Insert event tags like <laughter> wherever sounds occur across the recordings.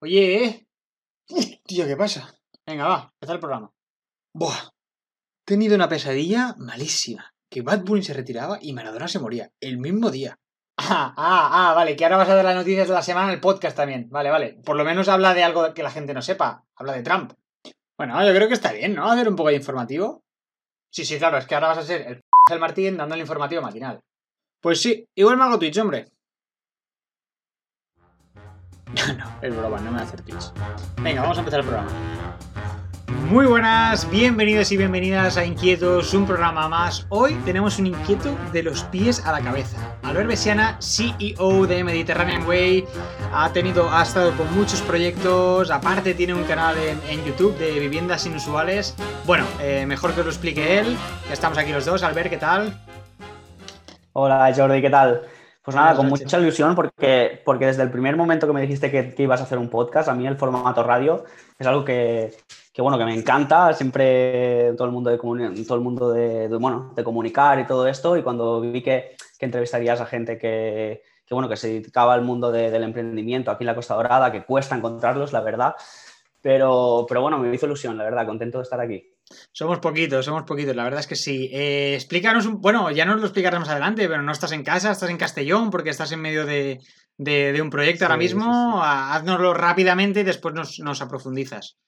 Oye, ¿eh? Tío, ¿qué pasa? Venga, va, empezar el programa. Buah. He tenido una pesadilla malísima. Que Bad Bunny se retiraba y Maradona se moría. El mismo día. Ah, ah, ah, vale, que ahora vas a dar las noticias de la semana en el podcast también. Vale, vale. Por lo menos habla de algo que la gente no sepa. Habla de Trump. Bueno, yo creo que está bien, ¿no? Hacer un poco de informativo. Sí, sí, claro, es que ahora vas a ser el el Martín dando el informativo matinal. Pues sí, igual me hago Twitch, hombre. No, <laughs> no, es broma, no me voy a hacer Twitch. Venga, vamos a empezar el programa. Muy buenas, bienvenidos y bienvenidas a Inquietos, un programa más. Hoy tenemos un inquieto de los pies a la cabeza. Albert Besiana, CEO de Mediterranean Way, ha tenido, ha estado con muchos proyectos, aparte tiene un canal en, YouTube de viviendas inusuales. Bueno, eh, mejor que os lo explique él. Estamos aquí los dos. Albert, ¿qué tal? Hola Jordi, ¿qué tal? Pues nada, con mucha ilusión porque, porque desde el primer momento que me dijiste que, ibas a hacer un podcast, a mí el formato radio es algo que, bueno, que me encanta, siempre todo el mundo de, todo el mundo de, bueno, de comunicar y todo esto, y cuando vi que, entrevistarías a gente que, bueno, que se dedicaba al mundo del emprendimiento aquí en la Costa Dorada, que cuesta encontrarlos, la verdad, pero, pero bueno, me hizo ilusión, la verdad, contento de estar aquí. Somos poquitos, somos poquitos, la verdad es que sí. Eh, explícanos un. Bueno, ya nos lo explicaremos más adelante, pero no estás en casa, estás en Castellón porque estás en medio de, un proyecto ahora mismo. Haznoslo rápidamente y después nos, aprofundizas.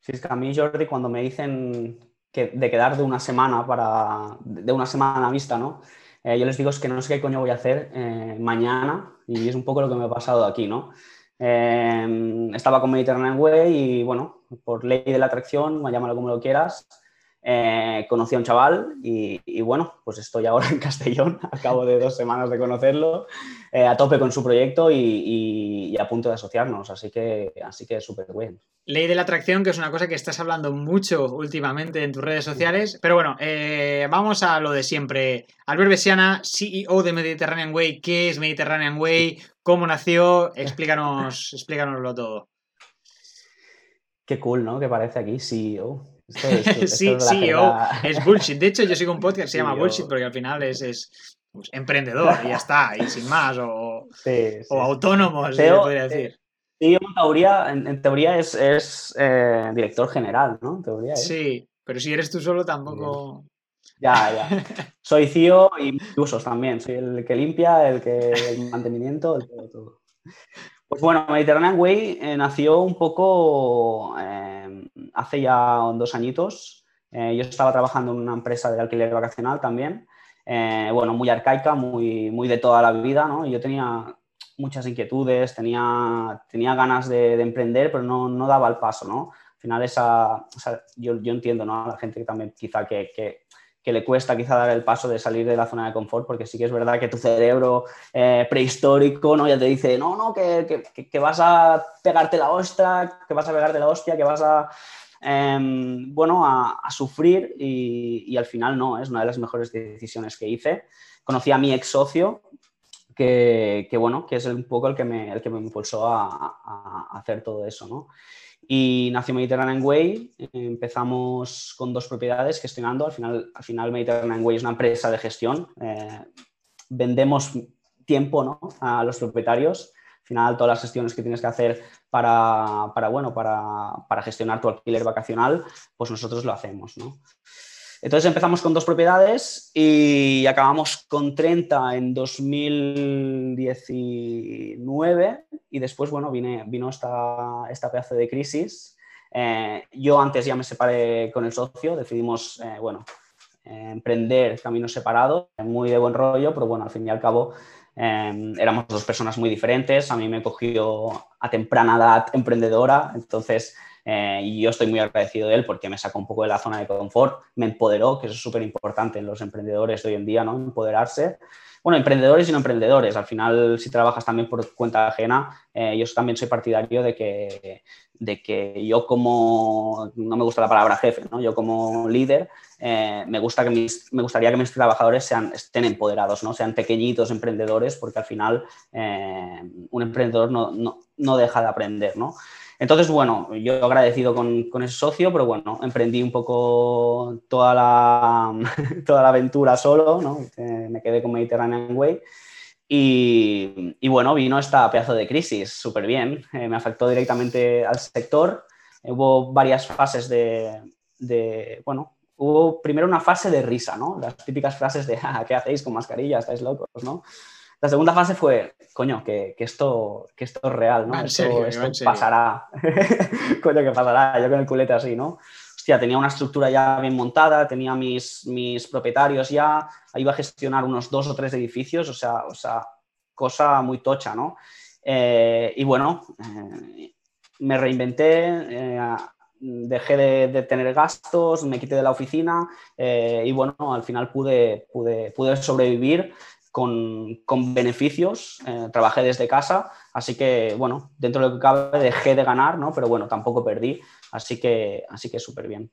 Sí, es que a mí, Jordi, cuando me dicen que de quedar de una semana para. de una semana a vista, ¿no? Eh, yo les digo es que no sé qué coño voy a hacer eh, mañana y es un poco lo que me ha pasado aquí, ¿no? Em, estaba con Mediterranean Way y, bueno, por ley de la atracción, llámalo como lo quieras, eh, conocí a un chaval y, bueno, pues estoy ahora <laughs> en Castellón, acabo de dos semanas de conocerlo, eh, a tope con su proyecto y, a punto de asociarnos, así que así que súper bien. Ley de la atracción, que es una cosa que estás hablando mucho últimamente en tus redes sociales, pero bueno, eh, vamos a lo de siempre. Albert Besiana, CEO de Mediterranean Way, ¿qué es Mediterranean Way? ¿Cómo nació? Explícanos, <laughs> explícanoslo todo. Qué cool, ¿no? Que parece aquí CEO. <laughs> sí, CEO. Es bullshit. De hecho, yo sigo un podcast que se <laughs> llama Bullshit porque al final es, pues, emprendedor y ya está, y sin más. O, autónomo, se podría eh, decir. CEO en teoría, en, teoría es, eh, director general, ¿no? Sí, pero si eres tú solo tampoco. Ya, <laughs> ya. Soy CEO y usos también. Soy el que limpia, el que el mantenimiento, el todo. Pues bueno, Mediterranean Way eh, nació un poco eh, hace ya dos añitos. Eh, yo estaba trabajando en una empresa de alquiler vacacional también. bueno, muy arcaica, muy, muy de toda la vida, ¿no? yo tenía muchas inquietudes, tenía, tenía ganas de, emprender, pero no, no, daba el paso, ¿no? Al final esa, yo, yo, entiendo, ¿no? A la gente que también quizá que, que que le cuesta quizá dar el paso de salir de la zona de confort, porque sí que es verdad que tu cerebro eh, prehistórico ¿no? ya te dice, no, no, que, que, vas a pegarte la hostia, que vas a pegarte la hostia, que vas a, em, bueno, a, sufrir y, al final no, es una de las mejores decisiones que hice. Conocí a mi ex socio, que, bueno, que es un poco el que me, el que me impulsó a, hacer todo eso, ¿no? Y nació Mediterranean Way, empezamos con dos propiedades gestionando, al final, al final Mediterranean Way es una empresa de gestión, eh, vendemos tiempo ¿no? a los propietarios, al final todas las gestiones que tienes que hacer para, bueno, para, gestionar tu alquiler vacacional, pues nosotros lo hacemos. Entonces empezamos con dos propiedades y acabamos con 30 en 2019 y después, bueno, vino esta, esta pedazo de crisis. Eh, yo antes ya me separé con el socio, decidimos, eh, bueno, eh, emprender caminos separados, muy de buen rollo, pero bueno, al fin y al cabo éramos dos personas muy diferentes. A mí me cogió a temprana edad emprendedora, entonces eh, y yo estoy muy agradecido de él porque me sacó un poco de la zona de confort, me empoderó, que eso es súper importante en los emprendedores de hoy en día, ¿no? Empoderarse. Bueno, emprendedores y no emprendedores. Al final, si trabajas también por cuenta ajena, eh, yo también soy partidario de que, de que yo como, no me gusta la palabra jefe, ¿no? yo como líder, eh, me, gusta que mis, me gustaría que mis trabajadores sean, estén empoderados, ¿no? sean pequeñitos emprendedores, porque al final un emprendedor no, no, no, deja de aprender. ¿no? Entonces, bueno, yo agradecido con, con ese socio, pero bueno, emprendí un poco toda la, <laughs> toda la aventura solo, ¿no? me quedé con Mediterranean Way. Y, bueno, vino esta pedazo de crisis súper bien. Eh, me afectó directamente al sector. hubo varias fases de, de, bueno, hubo primero una fase de risa, ¿no? Las típicas frases de, ah, ¿qué hacéis con mascarilla? ¿Estáis locos, no? La segunda fase fue, coño, que, esto, que esto es real, ¿no? esto, pasará. <laughs> coño, que pasará. Yo con el culete así, ¿no? Hostia, tenía una estructura ya bien montada, tenía mis, mis propietarios ya, iba a gestionar unos dos o tres edificios, o sea, o sea cosa muy tocha, ¿no? Eh, y bueno, eh, me reinventé, eh, dejé de, tener gastos, me quité de la oficina y bueno, al final pude, pude, pude sobrevivir con, con beneficios, trabajé desde casa, así que bueno, dentro de lo que cabe dejé de ganar, ¿no? Pero bueno, tampoco perdí, así que, así que súper bien.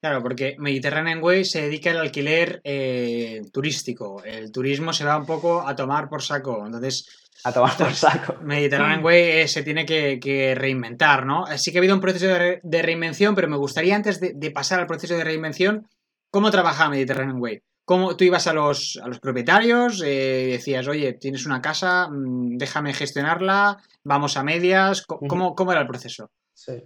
Claro, porque Mediterranean Way se dedica al alquiler eh, turístico. El turismo se va un poco a tomar por saco. Entonces. A tomar por saco. Mediterranean Way eh, se tiene que, reinventar, ¿no? Sí que ha habido un proceso de, reinvención, pero me gustaría antes de, pasar al proceso de reinvención, ¿cómo trabajaba Mediterranean Way? ¿Cómo tú ibas a los, a los propietarios? Eh, decías, oye, tienes una casa, mm, déjame gestionarla, vamos a medias. ¿Cómo, cómo era el proceso? Sí.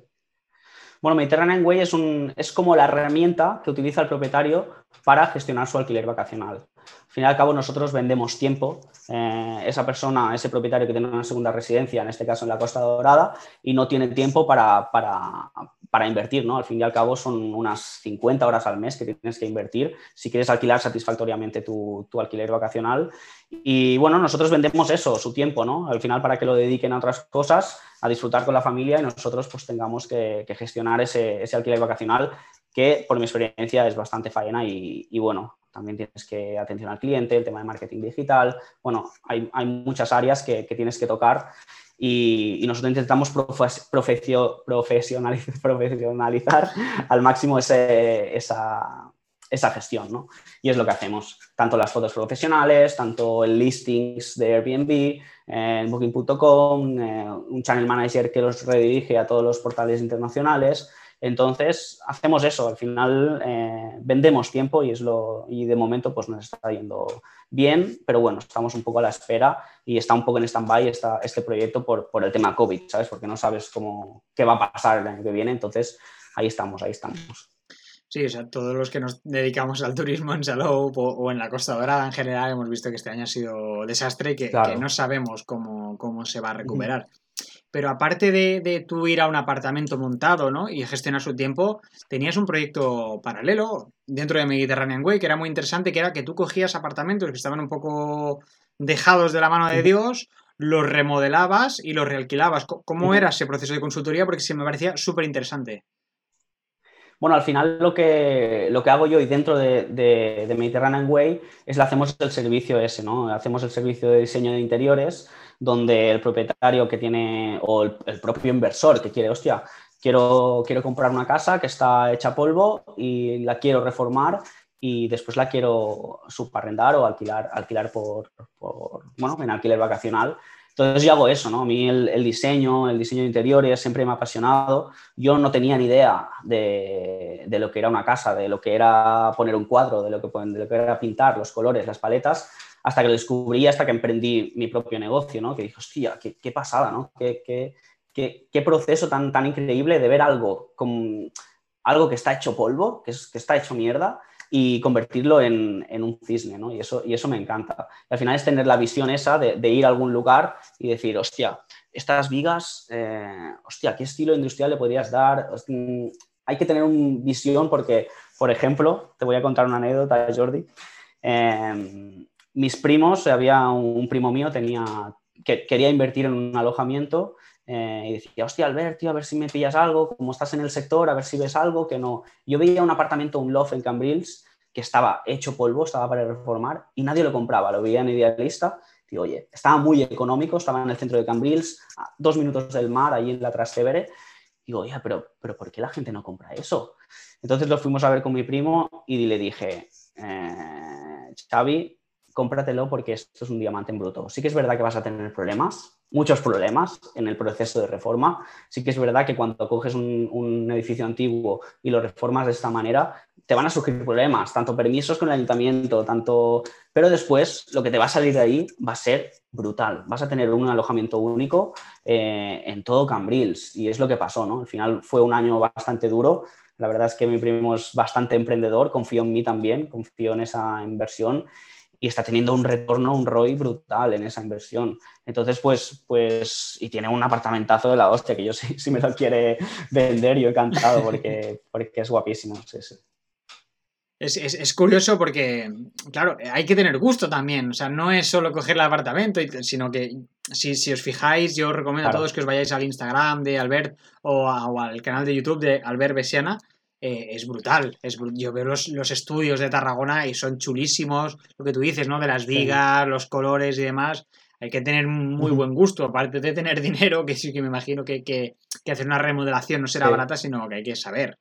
Bueno, Mediterranean Way es, un, es como la herramienta que utiliza el propietario para gestionar su alquiler vacacional. Al fin y al cabo, nosotros vendemos tiempo. Eh, esa persona, ese propietario que tiene una segunda residencia, en este caso en la Costa Dorada, y no tiene tiempo para, para, invertir. ¿no? Al fin y al cabo, son unas 50 horas al mes que tienes que invertir si quieres alquilar satisfactoriamente tu, tu alquiler vacacional. Y bueno, nosotros vendemos eso, su tiempo, ¿no? Al final, para que lo dediquen a otras cosas, a disfrutar con la familia y nosotros pues tengamos que, gestionar ese, ese alquiler vacacional que por mi experiencia es bastante faena y, bueno, también tienes que atención al cliente, el tema de marketing digital, bueno, hay, hay muchas áreas que, que, tienes que tocar y, nosotros intentamos profesionalizar, <laughs> profesionalizar, al máximo esa, esa gestión, ¿no? Y es lo que hacemos, tanto las fotos profesionales, tanto el listings de Airbnb, en Booking.com, eh, un channel manager que los redirige a todos los portales internacionales, entonces, hacemos eso, al final eh, vendemos tiempo y, es lo, y de momento pues nos está yendo bien, pero bueno, estamos un poco a la espera y está un poco en stand-by este proyecto por, por, el tema COVID, ¿sabes? Porque no sabes cómo, qué va a pasar el año que viene, entonces ahí estamos, ahí estamos. Sí, o sea, todos los que nos dedicamos al turismo en Salou o, en la Costa Dorada en general hemos visto que este año ha sido desastre y que, que no sabemos cómo, cómo, se va a recuperar. Pero aparte de, de, tú ir a un apartamento montado ¿no? y gestionar su tiempo, tenías un proyecto paralelo dentro de Mediterranean Way que era muy interesante, que era que tú cogías apartamentos que estaban un poco dejados de la mano de Dios, los remodelabas y los realquilabas. ¿Cómo era ese proceso de consultoría? Porque sí me parecía súper interesante. Bueno, al final lo que, lo que hago yo y dentro de, de, Mediterranean Way es le hacemos el servicio ese, ¿no? Hacemos el servicio de diseño de interiores donde el propietario que tiene, o el, propio inversor que quiere, hostia, quiero, quiero comprar una casa que está hecha polvo y la quiero reformar y después la quiero subarrendar o alquilar, alquilar por, por, bueno, en alquiler vacacional entonces yo hago eso, ¿no? A mí el, diseño, el diseño de interiores siempre me ha apasionado. Yo no tenía ni idea de, lo que era una casa, de lo que era poner un cuadro, de lo que, de lo que era pintar, los colores, las paletas, hasta que lo descubrí, hasta que emprendí mi propio negocio, ¿no? Que dije, hostia, qué, qué pasada, ¿no? Qué, qué, qué, proceso tan, tan increíble de ver algo, con, algo que está hecho polvo, que, es, que está hecho mierda, y convertirlo en, un cisne, ¿no? Y eso, y eso me encanta. al final es tener la visión esa de, ir a algún lugar y decir, hostia, estas vigas, eh, hostia, ¿qué estilo industrial le podrías dar? Mm, hay que tener una visión porque, por ejemplo, te voy a contar una anécdota, Jordi. Em, mis primos, había un, primo mío, tenía, que quería invertir en un alojamiento eh, y decía, hostia, Albert, tío, a ver si me pillas algo, como estás en el sector, a ver si ves algo que no. Yo veía un apartamento, un loft en Cambrils, que estaba hecho polvo, estaba para reformar y nadie lo compraba, lo veía en Idealista. Digo, oye, estaba muy económico, estaba en el centro de Cambrils, dos minutos del mar, ahí en la Trastevere. Digo, oye, pero, pero ¿por qué la gente no compra eso? Entonces lo fuimos a ver con mi primo y le dije, eh, Xavi, cómpratelo porque esto es un diamante en bruto. Sí que es verdad que vas a tener problemas, muchos problemas en el proceso de reforma. Sí que es verdad que cuando coges un, edificio antiguo y lo reformas de esta manera, te van a surgir problemas, tanto permisos con el ayuntamiento, tanto... Pero después lo que te va a salir de ahí va a ser brutal. Vas a tener un alojamiento único eh, en todo Cambrils y es lo que pasó, ¿no? Al final fue un año bastante duro. La verdad es que mi primo es bastante emprendedor, confío en mí también, confío en esa inversión y está teniendo un retorno, un ROI brutal en esa inversión. Entonces, pues, pues, y tiene un apartamentazo de la hostia que yo <laughs> sí, si me lo quiere vender, yo he cantado porque, <laughs> porque es guapísimo. Es, curioso porque, claro, hay que tener gusto también. O sea, no es solo coger el apartamento, sino que si, si os fijáis, yo os recomiendo a todos que os vayáis al Instagram de Albert o, o, al canal de YouTube de Albert Besiana eh, es brutal. Es, yo veo los, estudios de Tarragona y son chulísimos. Lo que tú dices, ¿no? De las vigas, los colores y demás. Hay que tener muy buen gusto, aparte de tener <laughs> dinero, que sí que me imagino que, que, hacer una remodelación no será barata, sino que hay que saber.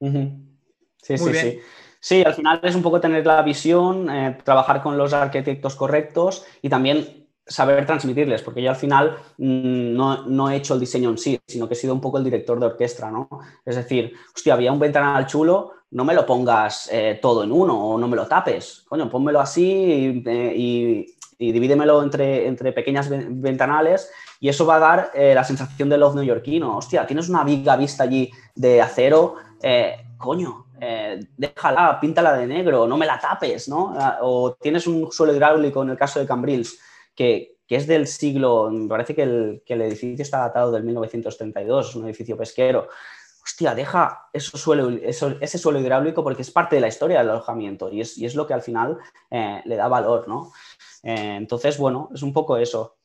Sí, sí, sí. Sí, al final es un poco tener la visión, eh, trabajar con los arquitectos correctos y también saber transmitirles, porque yo al final mm, no, he hecho el diseño en sí, sino que he sido un poco el director de orquesta, ¿no? Es decir, hostia, había un ventanal chulo, no me lo pongas eh, todo en uno o no me lo tapes, coño, pónmelo así y, divídemelo entre, entre pequeñas ventanales y eso va a dar eh, la sensación de love neoyorquino. Hostia, tienes una viga vista allí de acero, eh, coño, déjala, píntala de negro, no me la tapes, ¿no? Ah, o tienes un suelo hidráulico en el caso de Cambrils que, es del siglo, me parece que el, edificio está datado del 1932, es un edificio pesquero. Hostia, deja eso suelo, ese suelo hidráulico porque es parte de la historia del alojamiento y es, lo que al final eh, le da valor, ¿no? Eh, entonces, bueno, es un poco eso.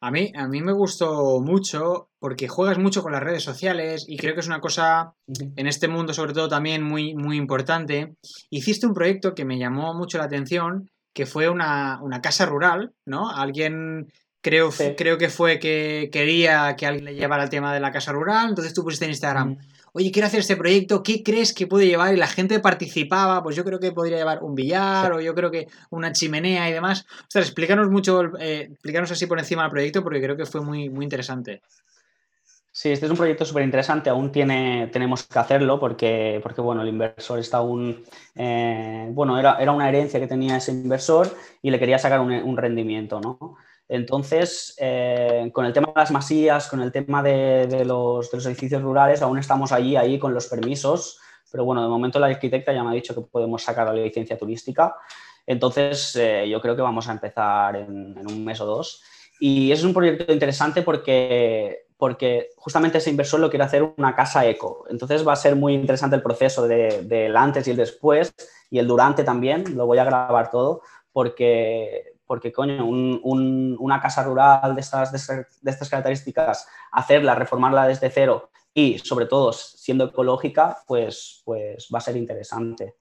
A mí, a mí me gustó mucho porque juegas mucho con las redes sociales y creo que es una cosa en este mundo sobre todo también muy, muy importante. Hiciste un proyecto que me llamó mucho la atención que fue una, casa rural, ¿no? Alguien creo, creo que fue que quería que alguien le llevara el tema de la casa rural, entonces tú pusiste en Instagram, oye, quiero hacer este proyecto, ¿qué crees que puede llevar? Y la gente participaba, pues yo creo que podría llevar un billar o yo creo que una chimenea y demás. Ostras, explícanos mucho, eh, explícanos así por encima del proyecto porque creo que fue muy, muy interesante. Sí, este es un proyecto súper interesante, aún tiene, tenemos que hacerlo porque, porque bueno, el inversor está aún, eh, bueno, era, era, una herencia que tenía ese inversor y le quería sacar un, rendimiento, ¿no? Entonces, eh, con el tema de las masías, con el tema de, los, edificios rurales, aún estamos allí, ahí con los permisos, pero bueno, de momento la arquitecta ya me ha dicho que podemos sacar la licencia turística, entonces eh, yo creo que vamos a empezar en un mes o dos. Y es un proyecto interesante porque porque justamente ese inversor lo quiere hacer una casa eco. Entonces va a ser muy interesante el proceso del antes y el después y el durante también, lo voy a grabar todo, porque, porque coño, una casa rural de estas, de estas características, hacerla, reformarla desde cero y sobre todo siendo ecológica, pues, pues va a ser interesante.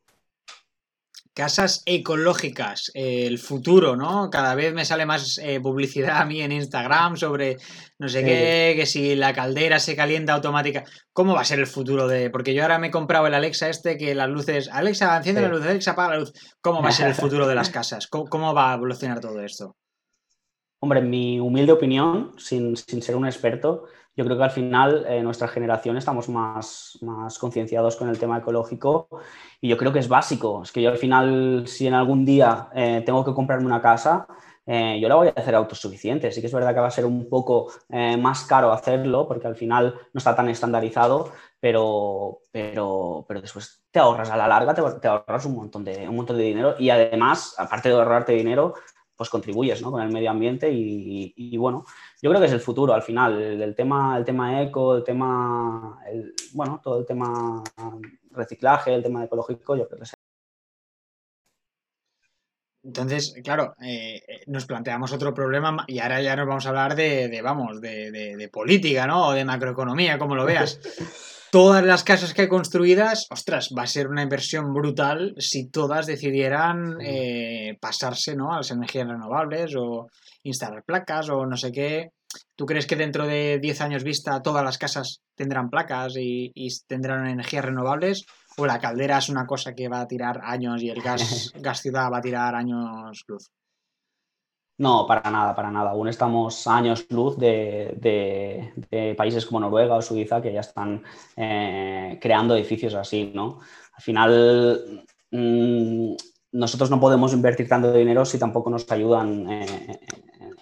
Casas ecológicas, el futuro, ¿no? Cada vez me sale más eh, publicidad a mí en Instagram sobre no sé qué, que si la caldera se calienta automática. ¿Cómo va a ser el futuro de.? Porque yo ahora me he comprado el Alexa este que las luces. Alexa, enciende la luz, Alexa, apaga la luz. ¿Cómo va a ser el futuro de las <laughs> casas? ¿Cómo, va a evolucionar todo esto? Hombre, en mi humilde opinión, sin, sin ser un experto, yo creo que al final eh, nuestra generación estamos más, más concienciados con el tema ecológico y yo creo que es básico. Es que yo al final, si en algún día eh, tengo que comprarme una casa, eh, yo la voy a hacer autosuficiente. Sí que es verdad que va a ser un poco más caro hacerlo porque al final no está tan estandarizado, pero, pero, pero después te ahorras a la larga, te, te ahorras un montón, de, un montón de dinero y además, aparte de ahorrarte dinero, pues contribuyes ¿no? con el medio ambiente y, bueno, yo creo que es el futuro al final, el, tema, el tema eco, el tema, bueno, todo el tema reciclaje, el tema ecológico, yo creo que es entonces, claro, eh, eh, nos planteamos otro problema y ahora ya nos vamos a hablar de, vamos, de, de, política, ¿no? O de macroeconomía, como lo veas. <laughs> todas las casas que hay construidas, ostras, va a ser una inversión brutal si todas decidieran eh, pasarse ¿no? a las energías renovables o instalar placas o no sé qué. ¿Tú crees que dentro de 10 años vista todas las casas tendrán placas y, tendrán energías renovables? ¿O la caldera es una cosa que va a tirar años y el gas, <laughs> gas ciudad va a tirar años luz? No, para nada, para nada. Aún estamos años luz de, países como Noruega o Suiza que ya están eh, creando edificios así, ¿no? Al final, mm, nosotros no podemos invertir tanto dinero si tampoco nos ayudan eh,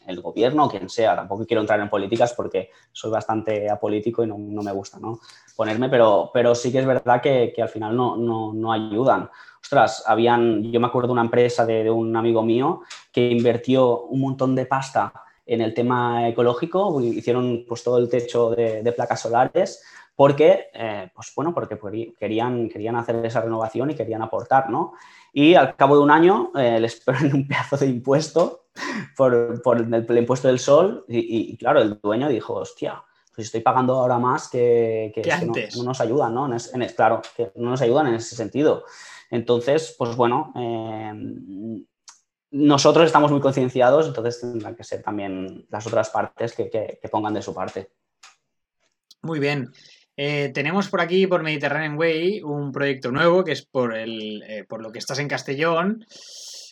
el gobierno o quien sea. Tampoco quiero entrar en políticas porque soy bastante apolítico y no, me gusta ¿no? ponerme, pero, pero sí que es verdad que, al final no, no ayudan ostras, habían, yo me acuerdo de una empresa de, un amigo mío que invirtió un montón de pasta en el tema ecológico, hicieron pues todo el techo de, placas solares porque, eh, pues bueno, porque querían, querían hacer esa renovación y querían aportar, ¿no? Y al cabo de un año eh, les <laughs> ponen un pedazo de impuesto por, el, impuesto del sol y, claro, el dueño dijo, hostia, pues estoy pagando ahora más que, que, No, nos ayudan, ¿no? claro, que no nos ayudan en ese sentido. Entonces, pues bueno, eh, nosotros estamos muy concienciados, entonces tendrán que ser también las otras partes que, pongan de su parte. Muy bien. Eh, tenemos por aquí, por Mediterranean Way, un proyecto nuevo que es por, el, eh, por lo que estás en Castellón.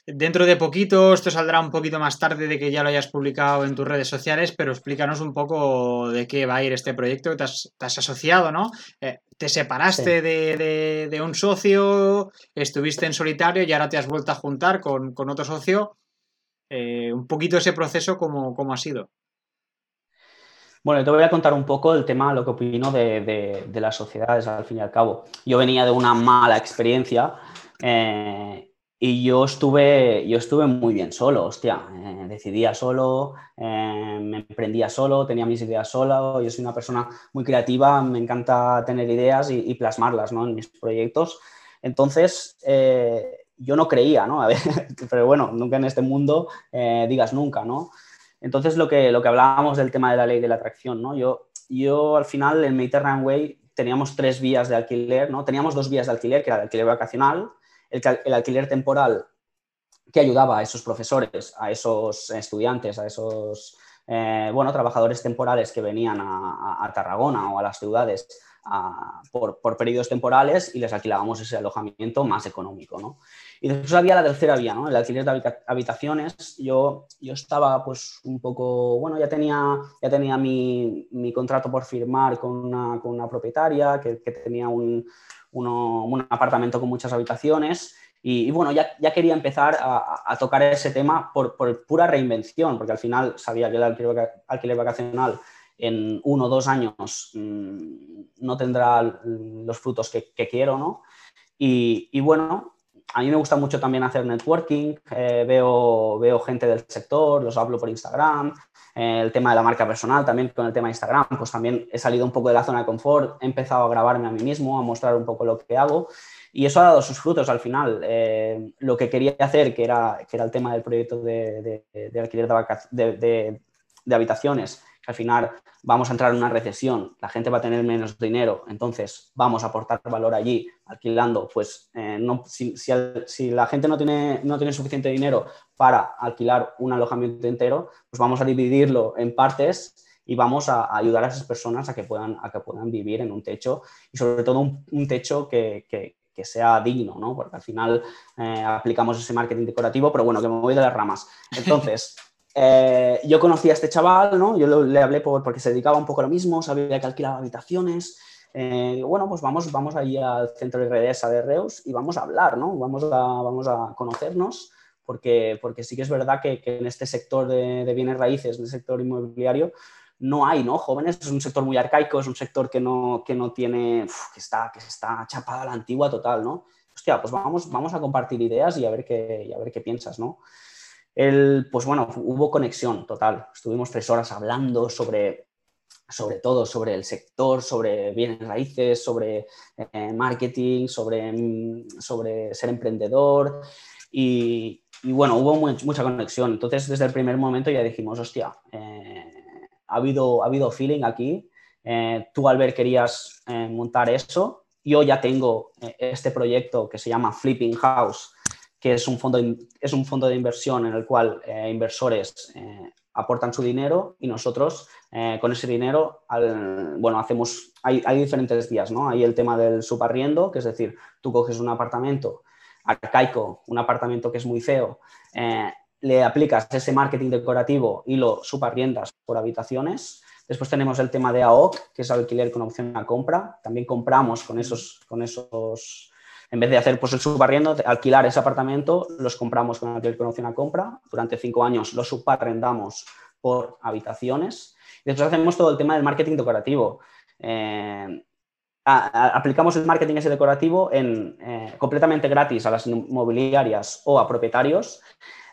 Dentro de poquito, esto saldrá un poquito más tarde de que ya lo hayas publicado en tus redes sociales, pero explícanos un poco de qué va a ir este proyecto. Te has, asociado, ¿no? Eh, te separaste de, un socio, estuviste en solitario y ahora te has vuelto a juntar con, otro socio. Un poquito ese proceso, ¿cómo, ¿cómo, ha sido? Bueno, te voy a contar un poco el tema, lo que opino de, de las sociedades, al fin y al cabo. Yo venía de una mala experiencia. Eh, y yo estuve, yo estuve muy bien solo, hostia, eh, decidía solo, eh, me emprendía solo, tenía mis ideas solo, yo soy una persona muy creativa, me encanta tener ideas y, plasmarlas ¿no? en mis proyectos. Entonces, eh, yo no creía, ¿no? A ver, <laughs> pero bueno, nunca en este mundo digas nunca, ¿no? Entonces, lo que, lo que hablábamos del tema de la ley de la atracción, ¿no? Yo, yo al final en Mediterranean Way teníamos tres vías de alquiler, ¿no? Teníamos dos vías de alquiler, que era el alquiler vacacional, el, alquiler temporal que ayudaba a esos profesores, a esos estudiantes, a esos eh, bueno, trabajadores temporales que venían a, Tarragona o a las ciudades por, periodos temporales y les alquilábamos ese alojamiento más económico. ¿no? Y después había la tercera vía, ¿no? el alquiler de habitaciones. Yo, yo estaba pues un poco, bueno, ya tenía, ya tenía mi, contrato por firmar con una, propietaria que tenía un, un apartamento con muchas habitaciones. Y, bueno, ya, ya, quería empezar a, tocar ese tema por, por, pura reinvención, porque al final sabía que el alquiler, vacacional en uno o dos años mm, no tendrá los frutos que, quiero, ¿no? Y, y, bueno, a mí me gusta mucho también hacer networking, eh, veo, veo gente del sector, los hablo por Instagram, eh, el tema de la marca personal también con el tema de Instagram, pues también he salido un poco de la zona de confort, he empezado a grabarme a mí mismo, a mostrar un poco lo que hago y eso ha dado sus frutos al final. Eh, lo que quería hacer, que era, que era el tema del proyecto de, de, alquiler de, de habitaciones, que al final vamos a entrar en una recesión, la gente va a tener menos dinero, entonces vamos a aportar valor allí alquilando, pues eh, no, si, la gente no tiene, no tiene suficiente dinero para alquilar un alojamiento entero, pues vamos a dividirlo en partes y vamos a, ayudar a esas personas a que puedan, a que puedan vivir en un techo y sobre todo un, techo que, sea digno, ¿no? Porque al final eh, aplicamos ese marketing decorativo, pero bueno, que me voy de las ramas. Entonces, <laughs> eh, yo conocí a este chaval, ¿no? Yo le hablé porque se dedicaba un poco a lo mismo, sabía que alquilaba habitaciones. Eh, bueno, pues vamos, vamos allí al centro de Redesa de Reus y vamos a hablar, ¿no? Vamos a, vamos a conocernos, porque, porque sí que es verdad que, en este sector de, bienes raíces, en el sector inmobiliario, no hay, ¿no? Jóvenes, es un sector muy arcaico, es un sector que no, que no tiene, que, está, que está chapado a la antigua total, ¿no? Hostia, pues vamos, vamos a compartir ideas y a ver qué, y a ver qué piensas, ¿no? Pues bueno, hubo conexión total. Estuvimos tres horas hablando sobre, sobre todo, sobre el sector, sobre bienes raíces, sobre eh, marketing, sobre, mm, sobre ser emprendedor. Y, bueno, hubo mucha conexión. Entonces, desde el primer momento ya dijimos, hostia, eh, ha, habido, ha habido feeling aquí. Eh, tú, Albert, querías montar eso. Yo ya tengo este proyecto que se llama Flipping House, que es un fondo, es un fondo de inversión en el cual eh, inversores eh, aportan su dinero y nosotros eh, con ese dinero, bueno, hacemos, hay, hay, diferentes vías, ¿no? Hay el tema del subarriendo, que es decir, tú coges un apartamento arcaico, un apartamento que es muy feo, le aplicas ese marketing decorativo y lo subarriendas por habitaciones. Después tenemos el tema de AOC, que es alquiler con opción a compra. También compramos con esos, con esos en vez de hacer pues, el subarriendo, alquilar ese apartamento, los compramos con alquiler con opción a compra. Durante cinco años los subarrendamos por habitaciones. Y después hacemos todo el tema del marketing decorativo. Eh, aplicamos el marketing ese decorativo en, eh, completamente gratis a las inmobiliarias o a propietarios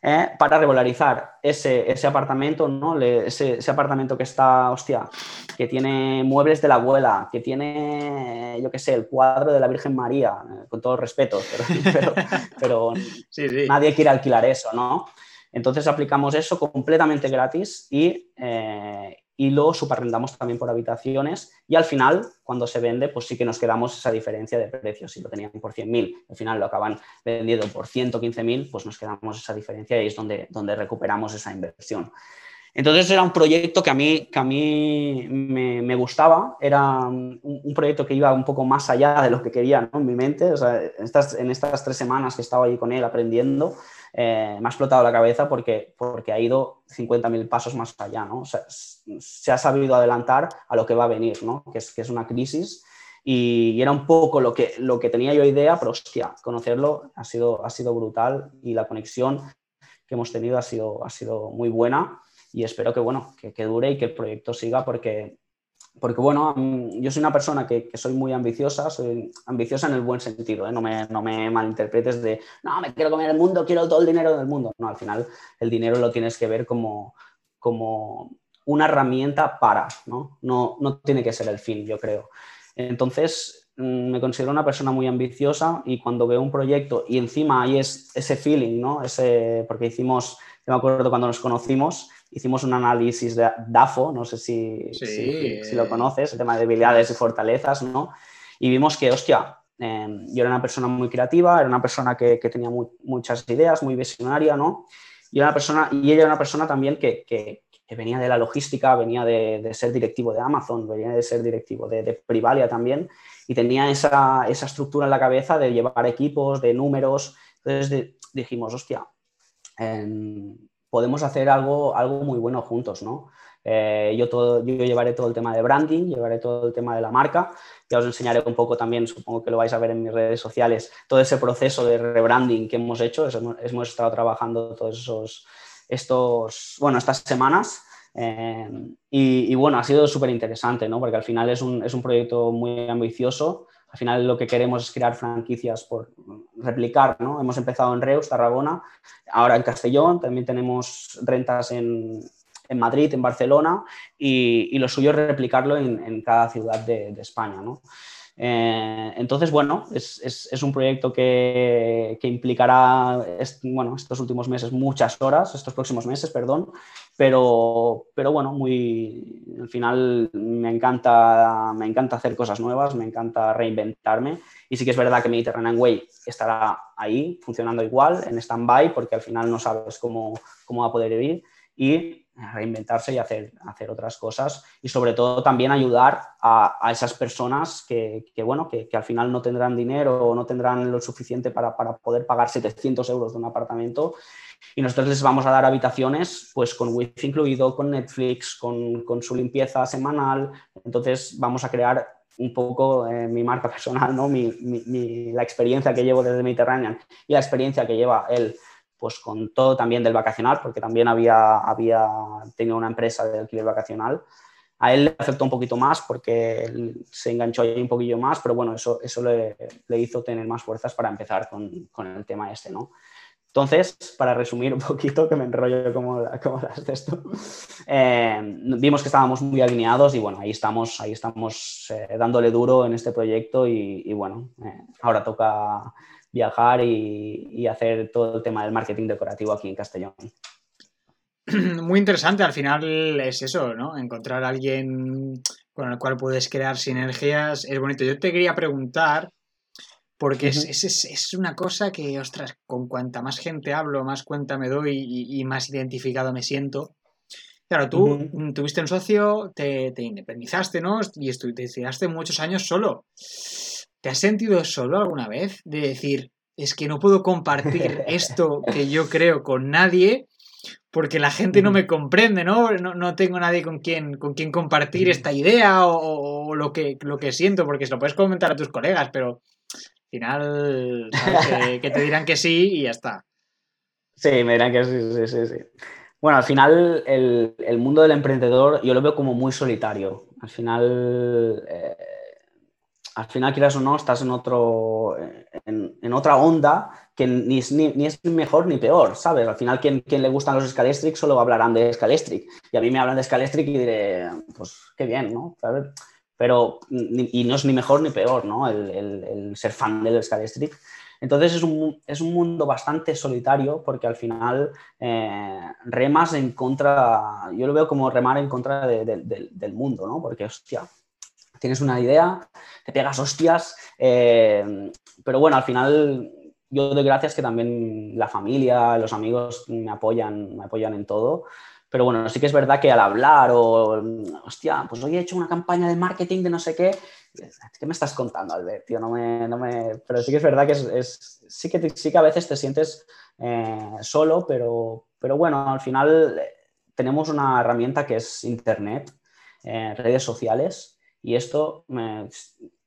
eh, para regularizar ese, apartamento, ¿no? ese, apartamento que está, hostia, que tiene muebles de la abuela, que tiene, yo qué sé, el cuadro de la Virgen María, eh, con todos respetos, pero, <laughs> pero, nadie quiere alquilar eso, ¿no? Entonces aplicamos eso completamente gratis y, y lo subarrendamos también por habitaciones y al final, cuando se vende, pues sí que nos quedamos esa diferencia de precios. Si lo tenían por 100.000, al final lo acaban vendiendo por 115.000, pues nos quedamos esa diferencia y es donde, donde recuperamos esa inversión. Entonces era un proyecto que a mí, que a mí me, gustaba, era un, proyecto que iba un poco más allá de lo que quería en mi mente. O sea, estas, en estas tres semanas que estaba ahí con él aprendiendo, eh, me ha explotado la cabeza porque, porque ha ido 50.000 pasos más allá, ¿no? se ha sabido adelantar a lo que va a venir, ¿no? Que es, que es una crisis y, era un poco lo que, lo que tenía yo idea, pero hostia, conocerlo ha sido, ha sido brutal y la conexión que hemos tenido ha sido, ha sido muy buena y espero que, bueno, que, que dure y que el proyecto siga porque porque bueno, yo soy una persona que, soy muy ambiciosa, soy ambiciosa en el buen sentido, ¿eh? no, me, no, me, malinterpretes de, no, me quiero comer el mundo, quiero todo el dinero del mundo. No, al final el dinero lo tienes que ver como, como una herramienta para, ¿no? ¿no? No tiene que ser el fin, yo creo. Entonces, mm, me considero una persona muy ambiciosa y cuando veo un proyecto y encima hay es, ese feeling, ¿no? Ese, porque hicimos, yo me acuerdo cuando nos conocimos, hicimos un análisis de DAFO, no sé si, si, lo conoces, el tema de debilidades y fortalezas, ¿no? Y vimos que, hostia, em, yo era una persona muy creativa, era una persona que, tenía muchas ideas, muy visionaria, ¿no? Y, una persona, y ella era una persona también que, que venía de la logística, venía de, ser directivo de Amazon, venía de ser directivo de, de Privalia también, y tenía esa, esa, estructura en la cabeza de llevar equipos, de números. Entonces dijimos, hostia, em, podemos hacer algo, algo muy bueno juntos, ¿no? Eh, yo, todo, yo llevaré todo el tema de branding, llevaré todo el tema de la marca, ya os enseñaré un poco también, supongo que lo vais a ver en mis redes sociales, todo ese proceso de rebranding que hemos hecho, hemos estado trabajando todos esos, estos, bueno, estas semanas. Eh, y, bueno, ha sido súper interesante, ¿no? Porque al final es un, es un proyecto muy ambicioso, al final lo que queremos es crear franquicias por replicar, ¿no? Hemos empezado en Reus, Tarragona, ahora en Castellón, también tenemos rentas en, Madrid, en Barcelona, y, lo suyo es replicarlo en, cada ciudad de, España, ¿no? Eh, entonces, bueno, es, un proyecto que, implicará bueno, estos últimos meses muchas horas, estos próximos meses, perdón, pero, pero bueno, muy, al final me encanta, me encanta hacer cosas nuevas, me encanta reinventarme. Y sí que es verdad que Mediterranean Way estará ahí funcionando igual, en stand-by, porque al final no sabes cómo, cómo va a poder vivir y reinventarse y hacer, hacer otras cosas y sobre todo también ayudar a, a esas personas que, que bueno, que, que, al final no tendrán dinero o no tendrán lo suficiente para, para poder pagar 700 euros de un apartamento y nosotros les vamos a dar habitaciones pues con wifi incluido, con Netflix, con, con su limpieza semanal. Entonces vamos a crear un poco eh, mi marca <laughs> personal, ¿no? Mi, mi, la experiencia que llevo desde Mediterranean y la experiencia que lleva él pues con todo también del vacacional, porque también había, había tenido una empresa de alquiler vacacional. A él le afectó un poquito más porque se enganchó ahí un poquillo más, pero bueno, eso, eso le, le hizo tener más fuerzas para empezar con, con el tema este, ¿no? Entonces, para resumir un poquito, que me enrollo como, las de esto, eh, vimos que estábamos muy alineados y bueno, ahí estamos, ahí estamos eh, dándole duro en este proyecto y, bueno, eh, ahora toca viajar y, hacer todo el tema del marketing decorativo aquí en Castellón. <clears throat> Muy interesante, al final es eso, ¿no? Encontrar a alguien con el cual puedes crear sinergias es bonito. Yo te quería preguntar, porque es, una cosa que, ostras, con cuanta más gente hablo, más cuenta me doy y, más identificado me siento. Claro, tú tuviste un socio, te, independizaste, ¿no? Y estuviste muchos años solo. ¿Te has sentido solo alguna vez? De decir, es que no puedo compartir <laughs> esto que yo creo con nadie porque la gente no me comprende, ¿no? No, tengo nadie con quien, con quien compartir esta idea o, lo, que, lo que siento, porque se lo puedes comentar a tus colegas, pero al final <laughs> que, te dirán que sí y ya está. Sí, me dirán que sí, sí, sí. sí. Bueno, al final el, mundo del emprendedor yo lo veo como muy solitario. Al final, eh, al final quieras o no, estás en, otro, en, otra onda que ni, ni, es mejor ni peor, ¿sabes? Al final, quien, quien le gustan los Scalestric solo hablarán de Scalestric. Y a mí me hablan de Scalestric y diré, pues qué bien, ¿no? ¿Sabes? Pero, y no es ni mejor ni peor, ¿no? El, el ser fan del Scalestric. Entonces es un, es un mundo bastante solitario porque al final eh, remas en contra, yo lo veo como remar en contra del mundo, ¿no? Porque, hostia, tienes una idea, te pegas hostias, eh, pero bueno, al final yo doy gracias que también la familia, los amigos me apoyan, me apoyan en todo. Pero bueno, sí que es verdad que al hablar o, hostia, pues hoy he hecho una campaña de marketing de no sé qué, ¿qué me estás contando, Albert? Tío, no me, no me... Pero sí que es verdad que es, sí, que sí que a veces te sientes eh, solo, pero, pero bueno, al final tenemos una herramienta que es Internet, eh, redes sociales, y esto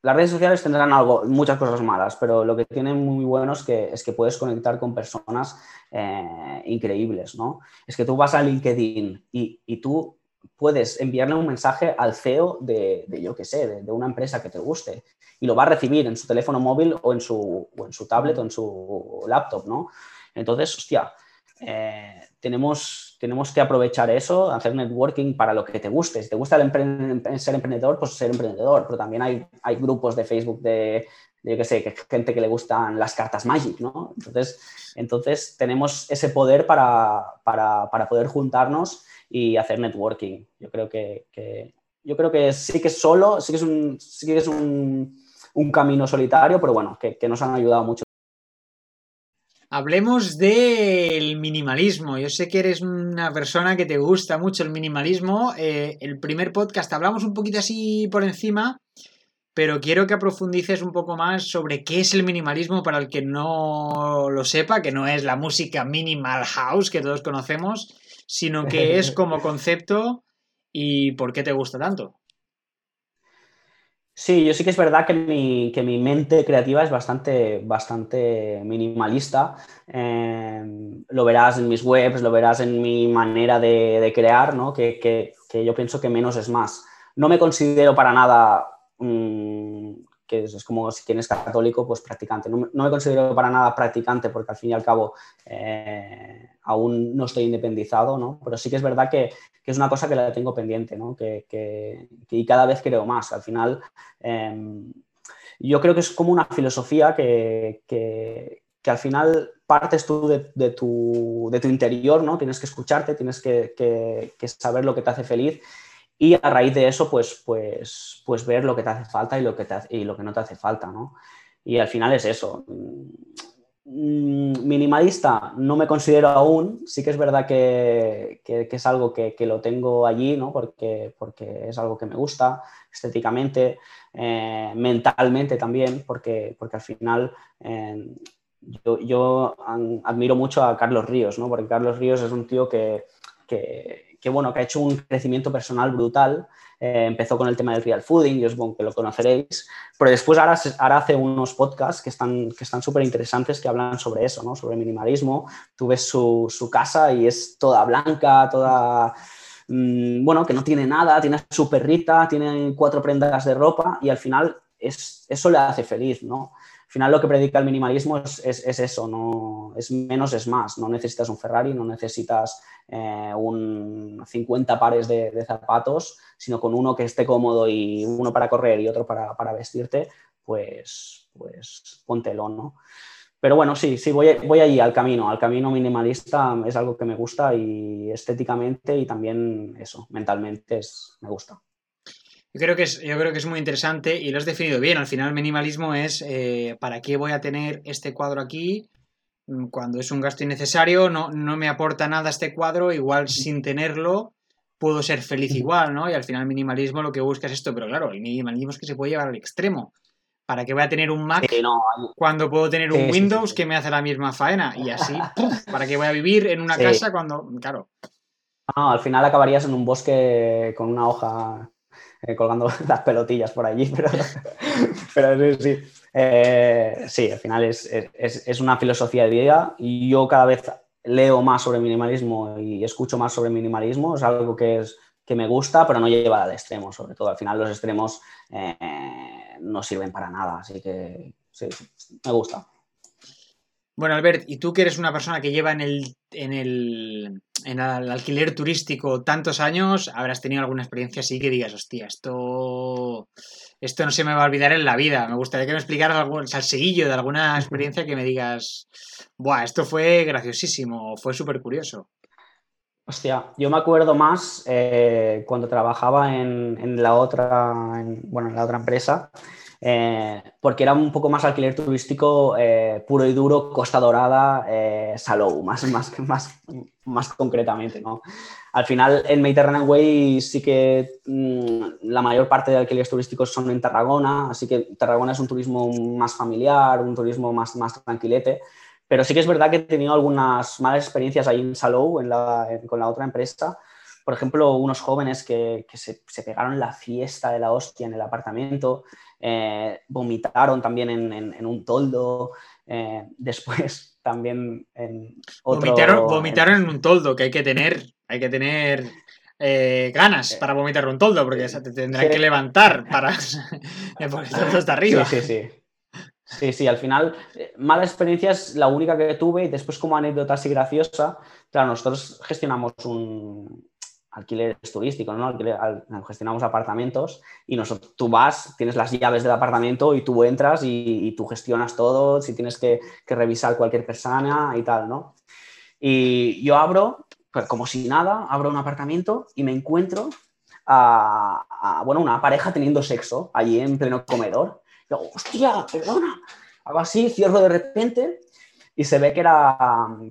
las redes sociales tendrán algo, muchas cosas malas, pero lo que tienen muy bueno es que, es que puedes conectar con personas eh, increíbles, ¿no? Es que tú vas a LinkedIn y, y, tú puedes enviarle un mensaje al CEO de, de yo qué sé, de, una empresa que te guste y lo va a recibir en su teléfono móvil o en su, en su tablet o en su laptop, ¿no? Entonces, hostia, eh, tenemos, tenemos que aprovechar eso, hacer networking para lo que te guste. Si te gusta el ser emprendedor, pues ser emprendedor, pero también hay, hay grupos de Facebook de, yo qué sé, gente que le gustan las cartas Magic, ¿no? Entonces, entonces tenemos ese poder para, para, para poder juntarnos y hacer networking. Yo creo que, que, yo creo que sí que solo, sí que es un, sí que es un, un camino solitario, pero bueno, que, que nos han ayudado mucho Hablemos del minimalismo. Yo sé que eres una persona que te gusta mucho el minimalismo. Eh, el primer podcast hablamos un poquito así por encima, pero quiero que profundices un poco más sobre qué es el minimalismo para el que no lo sepa, que no es la música minimal house que todos conocemos, sino que es <laughs> como concepto y por qué te gusta tanto. Sí, yo sí que es verdad que mi, que mi mente creativa es bastante, bastante minimalista. Em, lo verás en mis webs, lo verás en mi manera de, crear, ¿no? Que, que, que, yo pienso que menos es más. No me considero para nada mm, que es, como si quien católico, pues practicante. No, me considero para nada practicante porque al fin y al cabo eh, aún no estoy independizado, ¿no? Pero sí que es verdad que, que es una cosa que la tengo pendiente, ¿no? Que, que, y cada vez creo más. Al final, em, yo creo que es como una filosofía que, que, al final partes tú de, de, tu, de, tu, interior, ¿no? Tienes que escucharte, tienes que, saber lo que te hace feliz y a raíz de eso, pues, pues, pues ver lo que te hace falta y lo que, te y lo que no te hace falta, ¿no? Y al final es eso. Mm, minimalista no me considero aún, sí que es verdad que, que, es algo que, que, lo tengo allí, ¿no? Porque, porque es algo que me gusta estéticamente, eh, mentalmente también, porque, porque al final eh, yo, yo, admiro mucho a Carlos Ríos, ¿no? Porque Carlos Ríos es un tío que, que, bueno, que ha hecho un crecimiento personal brutal. Eh, empezó con el tema del real fooding, yo supongo que lo conoceréis, pero después ahora, ahora hace unos podcasts que están que están súper interesantes que hablan sobre eso, ¿no? sobre minimalismo. Tú ves su, su casa y es toda blanca, toda mm, bueno, que no tiene nada, tiene su perrita, tiene cuatro prendas de ropa y al final es, eso le hace feliz, ¿no? Al final lo que predica el minimalismo es, es, eso, no, es menos es más. No necesitas un Ferrari, no necesitas eh, un 50 pares de, zapatos, sino con uno que esté cómodo y uno para correr y otro para, para vestirte, pues, pues póntelo, ¿no? Pero bueno, sí, sí, voy, voy allí al camino, al camino minimalista es algo que me gusta y estéticamente y también eso, mentalmente es, me gusta. Yo creo, que es, yo creo que es muy interesante y lo has definido bien. Al final, minimalismo es eh, ¿para qué voy a tener este cuadro aquí? Mm, cuando es un gasto innecesario, no, no me aporta nada este cuadro, igual sin tenerlo puedo ser feliz igual, ¿no? Y al final, el minimalismo lo que busca es esto, pero claro, el minimalismo es que se puede llevar al extremo. ¿Para qué voy a tener un Mac Sí, no, cuando puedo tener un Sí, Windows sí. que me hace la misma faena? Y así. <laughs> ¿para qué voy a vivir en una casa cuando, claro, no, al final acabarías en un bosque con una hoja eh, colgando <laughs> las pelotillas por allí, pero, <laughs> pero sí, sí. Eh, sí, al final es, es- es una filosofía de vida y yo cada vez leo más sobre minimalismo y escucho más sobre minimalismo, es algo que, es, que me gusta, pero no lleva al extremo, sobre todo. Al final los extremos eh, no sirven para nada, así que sí, sí, me gusta. Bueno, Albert, y tú que eres una persona que lleva en el, en el, en el alquiler turístico tantos años, habrás tenido alguna experiencia así que digas, hostia, esto, esto no se me va a olvidar en la vida. Me gustaría que me explicaras algún salseguillo de alguna experiencia que me digas, buah, esto fue graciosísimo, fue súper curioso. Hostia, yo me acuerdo más eh, cuando trabajaba en, en la otra, en, bueno, en la otra empresa, eh, porque era un poco más alquiler turístico eh, puro y duro, Costa Dorada, eh, Salou, más, más, <laughs> más, más concretamente, ¿no? Al final, en Mediterranean Way sí que mm, la mayor parte de alquileres turísticos son en Tarragona, así que Tarragona es un turismo más familiar, un turismo más, más tranquilete. Pero sí que es verdad que he tenido algunas malas experiencias ahí en Salou, en la, en- con la otra empresa. Por ejemplo, unos jóvenes que, que se, se pegaron la fiesta de la hostia en el apartamento, eh, vomitaron también en, en- en un toldo, eh, <laughs> después también en otro... Vomitaron, vomitaron en un toldo, que hay que tener, hay que tener eh, ganas para vomitar un toldo, porque te tendrán Sí. que levantar para <laughs> porque el toldo está arriba. Sí, sí, sí. Sí, sí, al final, eh, mala experiencia es la única que tuve y después como anécdota así graciosa, claro, nosotros gestionamos un alquiler turístico, ¿no? Alquiler- al- gestionamos apartamentos y nosotros, tú vas, tienes las llaves del apartamento y tú entras y, y tú gestionas todo, si tienes que, revisar cualquier persona y tal, ¿no? Y yo abro, pues como si nada, abro un apartamento y me encuentro a, bueno, una pareja teniendo sexo allí en pleno comedor. Yo, hostia, perdona. Hago así, cierro de repente y se ve que era,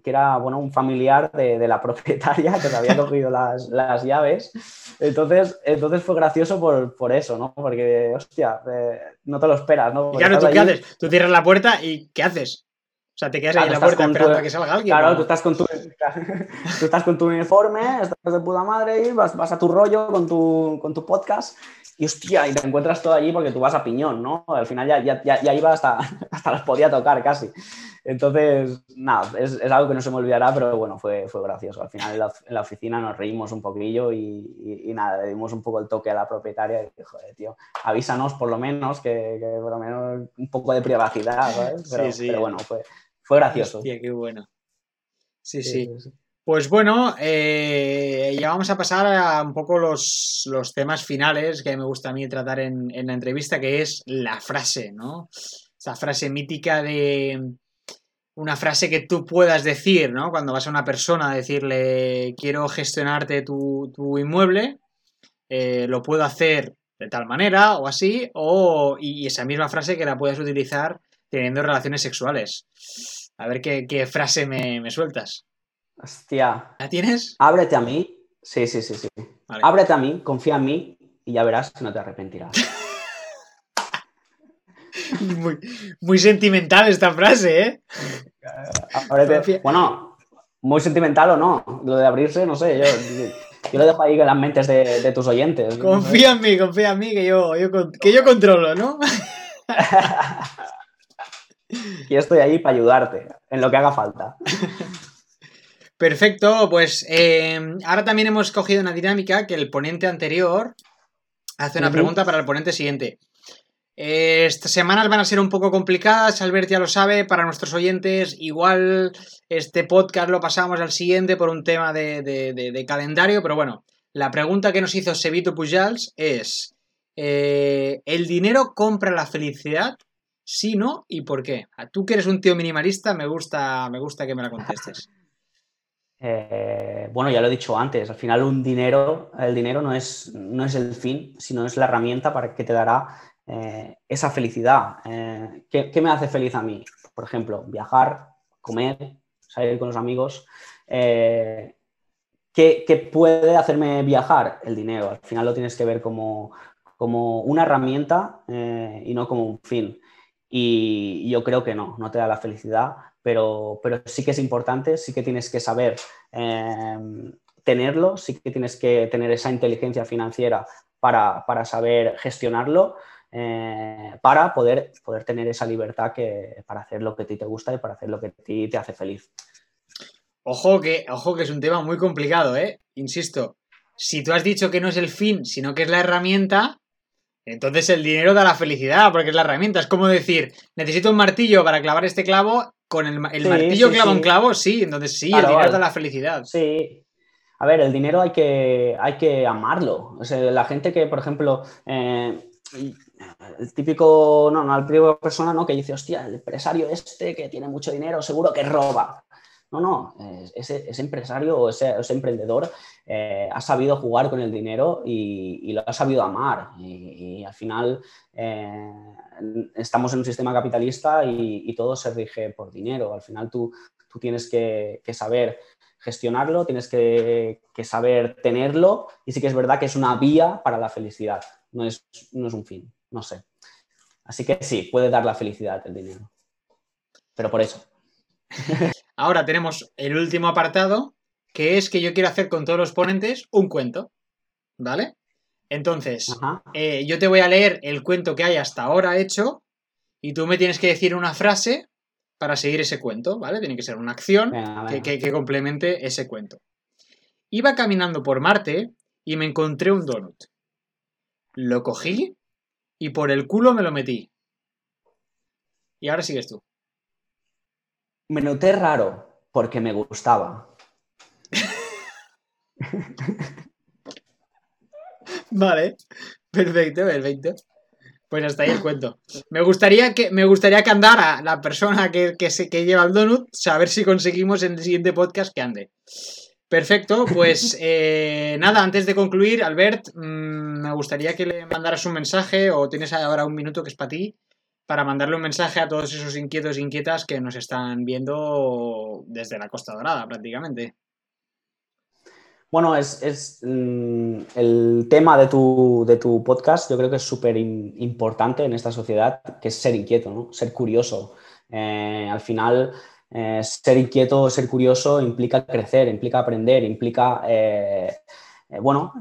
que era bueno, un familiar de, de la <laughs> propietaria que se había cogido las, las llaves. Entonces, entonces fue gracioso por, por eso, ¿no? Porque, hostia, eh, no te lo esperas, ¿no? Porque claro, ¿tú estás qué allí- haces? Tú cierras la puerta y ¿qué haces? O sea, te quedas ahí en Claro, la puerta con tu- esperando a que salga alguien. Claro, ¿no? tú estás con tu, <laughs> tú estás con tu uniforme, estás de puta madre y vas, vas a tu rollo con tu, con tu podcast y hostia, y te encuentras todo allí porque tú vas a piñón, ¿no? Al final ya, ya, ya, ya iba hasta, <laughs> hasta las podía tocar casi. Entonces, nada, es, es algo que no se me olvidará, pero bueno, fue, fue gracioso. Al final en la, en la oficina nos reímos un poquillo y, y- y nada, le dimos un poco el toque a la propietaria y dije, joder, tío, avísanos por lo menos, que, que por lo menos un poco de privacidad, ¿sabes? Pero, Sí, sí. pero bueno, fue, fue gracioso. Hostia, qué bueno. Sí, Sí, sí. sí, sí. Pues bueno, eh, ya vamos a pasar a un poco los, los temas finales que me gusta a mí tratar en, en la entrevista, que es la frase, ¿no? Esa frase mítica de una frase que tú puedas decir, ¿no? Cuando vas a una persona a decirle, quiero gestionarte tu, tu inmueble, eh, lo puedo hacer de tal manera o así, o, y esa misma frase que la puedes utilizar teniendo relaciones sexuales. A ver qué, qué frase me, me sueltas. Hostia, ¿La tienes? ábrete a mí. Sí, sí, sí, sí. Vale. Ábrete a mí, confía en mí y ya verás que no te arrepentirás. <laughs> <laughs> Muy, muy sentimental esta frase, ¿eh? Ábrete- Bueno, muy sentimental o no. Lo de abrirse, no sé. Yo, yo lo dejo ahí en las mentes de, de tus oyentes. Confía en mí, confía en mí, que yo, que yo controlo, ¿no? <laughs> Y estoy ahí para ayudarte en lo que haga falta. Perfecto, pues eh, ahora también hemos cogido una dinámica que el ponente anterior hace una pregunta para el ponente siguiente. Estas semanas van a ser un poco complicadas, Albert ya lo sabe, para nuestros oyentes. Igual este podcast lo pasamos al siguiente por un tema de, calendario, pero bueno, la pregunta que nos hizo Sevito Pujals es: eh, ¿el dinero compra la felicidad? Sí, no, ¿y por qué? A Tú que eres un tío minimalista, me gusta, me gusta que me la contestes. <laughs> Eh, bueno, ya lo he dicho antes, al final un dinero, el dinero no es, no es el fin, sino es la herramienta para que te dará eh, esa felicidad. Eh, ¿qué, me hace feliz a mí? Por ejemplo, viajar, comer, salir con los amigos. Eh, ¿qué, qué puede hacerme viajar? El dinero. Al final lo tienes que ver como, como una herramienta y no como un fin. y yo creo que no, no te da la felicidad, pero, pero sí que es importante, sí que tienes que saber em, tenerlo, sí que tienes que tener esa inteligencia financiera para, para saber gestionarlo. Eh, para poder, poder tener esa libertad que, para hacer lo que a ti te gusta y para hacer lo que a ti te hace feliz. Ojo que, ojo que es un tema muy complicado, ¿eh? Insisto, si tú has dicho que no es el fin, sino que es la herramienta, entonces el dinero da la felicidad, porque es la herramienta. Es como decir, necesito un martillo para clavar este clavo, con el, martillo clava un clavo, sí, entonces sí, el dinero da la felicidad. Sí. A ver, el dinero hay que, hay que amarlo. O sea, la gente que, por ejemplo, eh, el típico, no, no, el típico persona ¿no? que dice, hostia, el empresario este que tiene mucho dinero, seguro que roba. No, no, ese, empresario o ese, emprendedor eh, ha sabido jugar con el dinero y, lo ha sabido amar. Y, al final eh, estamos en un sistema capitalista y, todo se rige por dinero. Al final tú, tú tienes que, saber gestionarlo, tienes que, saber tenerlo y sí que es verdad que es una vía para la felicidad, no es, no es un fin, no sé. Así que sí, puede dar la felicidad el dinero. Pero por eso. <laughs> Ahora tenemos el último apartado, que es que yo quiero hacer con todos los ponentes un cuento. ¿Vale? Entonces, eh, yo te voy a leer el cuento que hay hasta ahora hecho y tú me tienes que decir una frase para seguir ese cuento, ¿vale? Tiene que ser una acción que, complemente ese cuento. Iba caminando por Marte y me encontré un donut. Lo cogí y por el culo me lo metí. Y ahora sigues tú. Me noté raro porque me gustaba. vale, perfecto, perfecto. Pues hasta ahí el cuento. Me gustaría que, me gustaría que andara la persona que, que, que lleva el donut, saber si conseguimos en el siguiente podcast que ande. Perfecto, <laughs> pues eh, nada, antes de concluir, Albert, mm, me gustaría que le mandaras un mensaje o tienes ahora un minuto que es para ti para mandarle un mensaje a todos esos inquietos e inquietas que nos están viendo desde la Costa Dorada prácticamente. Bueno, es, mm, el tema de tu, de tu, podcast, yo creo que es súper importante en esta sociedad, que es ser inquieto, ¿no? ser curioso. Eh, al final, eh, ser inquieto, ser curioso implica crecer, implica aprender, implica, eh, bueno,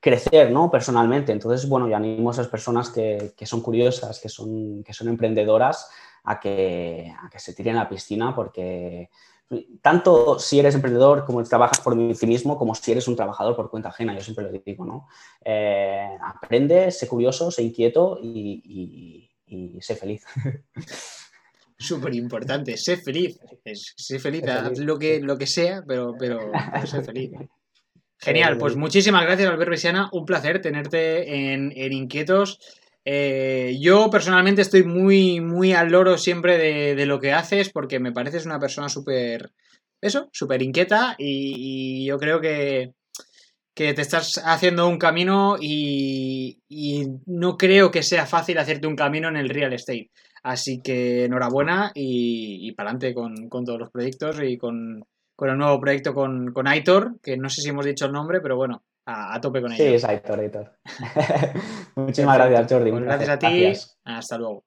crecer ¿no? personalmente. Entonces, bueno, yo animo a esas personas que, son curiosas, que son, que son emprendedoras, a que, que se tiren a la piscina porque tanto si eres emprendedor como trabajas por ti mismo, como si eres un trabajador por cuenta ajena, yo siempre lo digo, ¿no? Eh, aprende, sé curioso, sé inquieto y, sé feliz. <laughs> Súper importante, <laughs> sé feliz. Sé feliz, haz lo que, lo que sea, pero, pero, pero sé feliz. <laughs> Genial, pues muchísimas gracias, Albert Besiana. Un placer tenerte en, Inquietos. Eh, yo personalmente estoy muy, muy al loro siempre de, lo que haces porque me pareces una persona súper, eso, súper inquieta y, yo creo que, que, te estás haciendo un camino y, no creo que sea fácil hacerte un camino en el real estate. Así que enhorabuena y, y para adelante con, con todos los proyectos y con, con el nuevo proyecto con, con Aitor, que no sé si hemos dicho el nombre, pero bueno, a, tope con ello. Sí, es Aitor, Aitor. <laughs> Muchísimas gracias, Jordi. Pues gracias a ti. Hasta luego.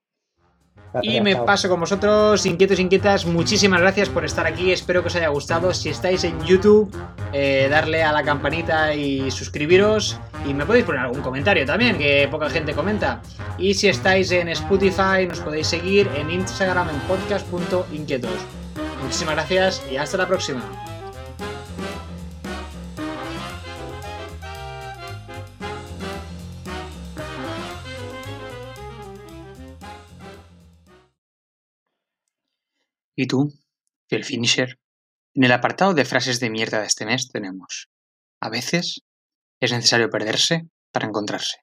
Y me paso con vosotros, inquietos, inquietas. Muchísimas gracias por estar aquí. Espero que os haya gustado. Si estáis en YouTube, eh, darle a la campanita y suscribiros. Y me podéis poner algún comentario también, que poca gente comenta. Y si estáis en Spotify, nos podéis seguir en Instagram en podcast.inquietos. Muchísimas gracias y hasta la próxima. ¿Y tú, el finisher? En el apartado de frases de mierda de este mes tenemos, a veces es necesario perderse para encontrarse.